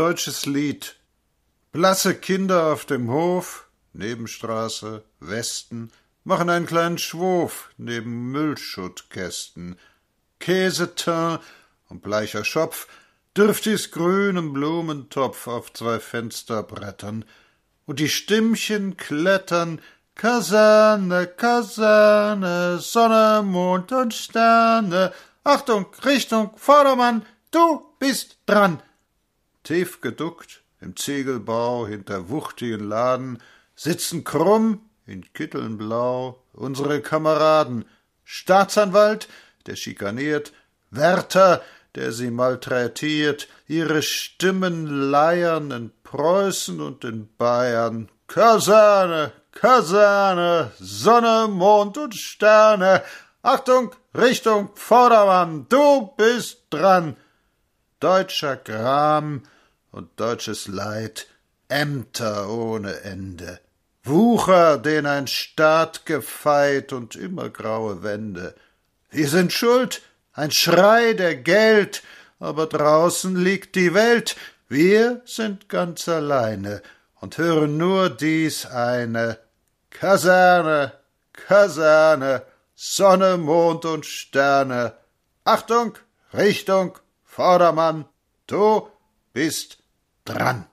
deutsches Lied. Blasse Kinder auf dem Hof, Nebenstraße, Westen, machen einen kleinen Schwof neben Müllschuttkästen. Käseteint und bleicher Schopf, dürftiges grün im Blumentopf auf zwei Fensterbrettern, und die Stimmchen klettern Kaserne, Kaserne, Sonne, Mond und Sterne. Achtung, Richtung, Vordermann, du bist dran. Tief geduckt, im Ziegelbau hinter wuchtigen Laden, sitzen krumm in Kitteln blau unsere Kameraden. Staatsanwalt, der schikaniert, Wärter, der sie malträtiert, ihre Stimmen leiern in Preußen und in Bayern. Kaserne, Kaserne, Sonne, Mond und Sterne. Achtung, Richtung Vordermann, du bist dran. Deutscher Gram und deutsches Leid, Ämter ohne Ende, Wucher, den ein Staat gefeit und immer graue Wände. Wir sind schuld, ein Schrei der Geld, aber draußen liegt die Welt, wir sind ganz alleine und hören nur dies eine. Kaserne, Kaserne, Sonne, Mond und Sterne. Achtung, Richtung, Vordermann, du bist dran.